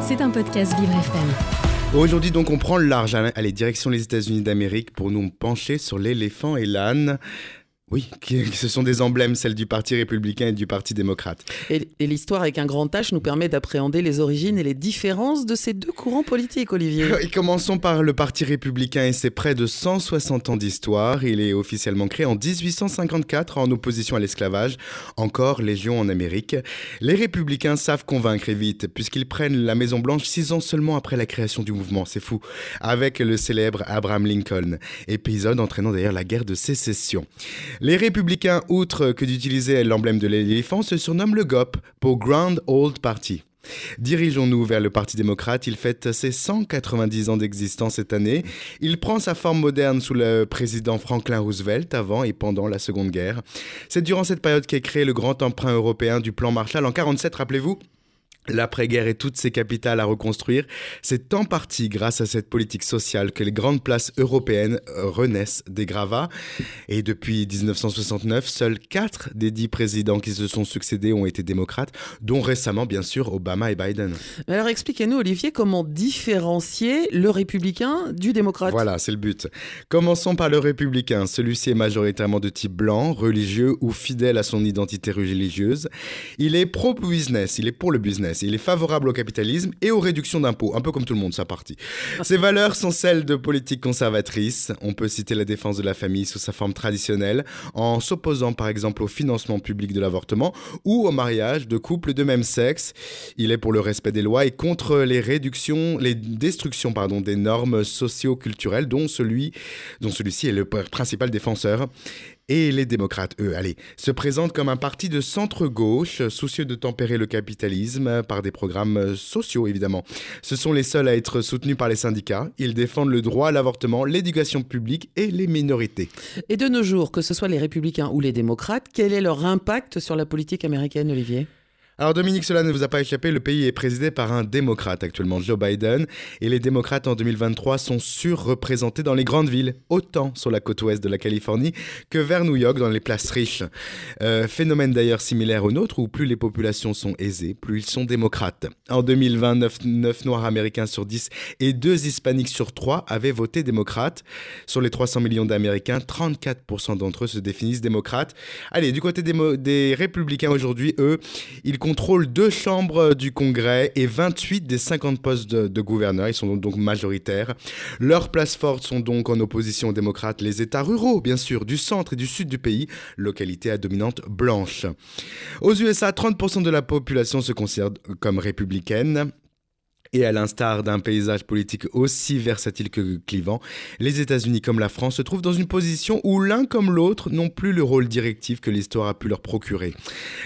C'est un podcast Vivre FM. Aujourd'hui donc on prend le large, allez direction les États-Unis d'Amérique pour nous pencher sur l'éléphant et l'âne. Oui, ce sont des emblèmes, celles du Parti républicain et du Parti démocrate. Et, l'histoire avec un grand H nous permet d'appréhender les origines et les différences de ces deux courants politiques, Olivier. Et commençons par le Parti républicain et ses près de 160 ans d'histoire. Il est officiellement créé en 1854 en opposition à l'esclavage, encore légion en Amérique. Les républicains savent convaincre vite, puisqu'ils prennent la Maison-Blanche six ans seulement après la création du mouvement, c'est fou, avec le célèbre Abraham Lincoln, épisode entraînant d'ailleurs la guerre de sécession. Les républicains, outre que d'utiliser l'emblème de l'éléphant, se surnomment le GOP pour Grand Old Party. Dirigeons-nous vers le Parti démocrate. Il fête ses 190 ans d'existence cette année. Il prend sa forme moderne sous le président Franklin Roosevelt avant et pendant la Seconde Guerre. C'est durant cette période qu'est créé le grand emprunt européen du plan Marshall en 1947, rappelez-vous L'après-guerre et toutes ses capitales à reconstruire, c'est en partie grâce à cette politique sociale que les grandes places européennes euh, renaissent des gravats. Et depuis 1969, seuls 4 des 10 présidents qui se sont succédés ont été démocrates, dont récemment, bien sûr, Obama et Biden. Alors expliquez-nous, Olivier, comment différencier le républicain du démocrate? Voilà, c'est le but. Commençons par le républicain. Celui-ci est majoritairement de type blanc, religieux ou fidèle à son identité religieuse. Il est pro-business, il est pour le business. Il est favorable au capitalisme et aux réductions d'impôts, un peu comme tout le monde, sa partie. Ses valeurs sont celles de politique conservatrice. On peut citer la défense de la famille sous sa forme traditionnelle, en s'opposant par exemple au financement public de l'avortement ou au mariage de couples de même sexe. Il est pour le respect des lois et contre les réductions, les destructions pardon, des normes socio-culturelles dont celui dont celui-ci est le principal défenseur. Et les démocrates, eux, allez, se présentent comme un parti de centre-gauche, soucieux de tempérer le capitalisme par des programmes sociaux, évidemment. Ce sont les seuls à être soutenus par les syndicats. Ils défendent le droit à l'avortement, l'éducation publique et les minorités. Et de nos jours, que ce soit les républicains ou les démocrates, quel est leur impact sur la politique américaine, Olivier? Alors Dominique, cela ne vous a pas échappé, le pays est présidé par un démocrate actuellement, Joe Biden, et les démocrates en 2023 sont surreprésentés dans les grandes villes, autant sur la côte ouest de la Californie que vers New York dans les places riches. Euh, phénomène d'ailleurs similaire au nôtre où plus les populations sont aisées, plus ils sont démocrates. En 2020, 9, Noirs américains sur 10 et 2 Hispaniques sur 3 avaient voté démocrate. Sur les 300 millions d'Américains, 34% d'entre eux se définissent démocrates. Allez, du côté des républicains aujourd'hui, eux, ils contrôlent deux chambres du Congrès et 28 des 50 postes de, gouverneurs. Ils sont donc majoritaires. Leurs places fortes sont donc en opposition aux démocrates les États ruraux, bien sûr, du centre et du sud du pays, localités à dominante blanche. Aux USA, 30% de la population se considère comme républicaine. Et à l'instar d'un paysage politique aussi versatile que clivant, les États-Unis comme la France se trouvent dans une position où l'un comme l'autre n'ont plus le rôle directif que l'histoire a pu leur procurer.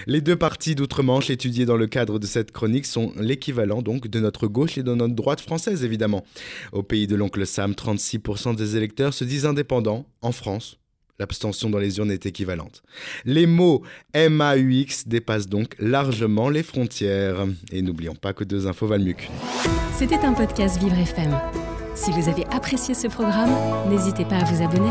Les deux parties d'outre-Manche étudiées dans le cadre de cette chronique sont l'équivalent donc de notre gauche et de notre droite française évidemment. Au pays de l'oncle Sam, 36% des électeurs se disent indépendants. En France, L'abstention dans les urnes est équivalente. Les mots MAUX dépassent donc largement les frontières. Et n'oublions pas que deux infos valent mieux qu'une. C'était un podcast Vivre FM. Si vous avez apprécié ce programme, n'hésitez pas à vous abonner.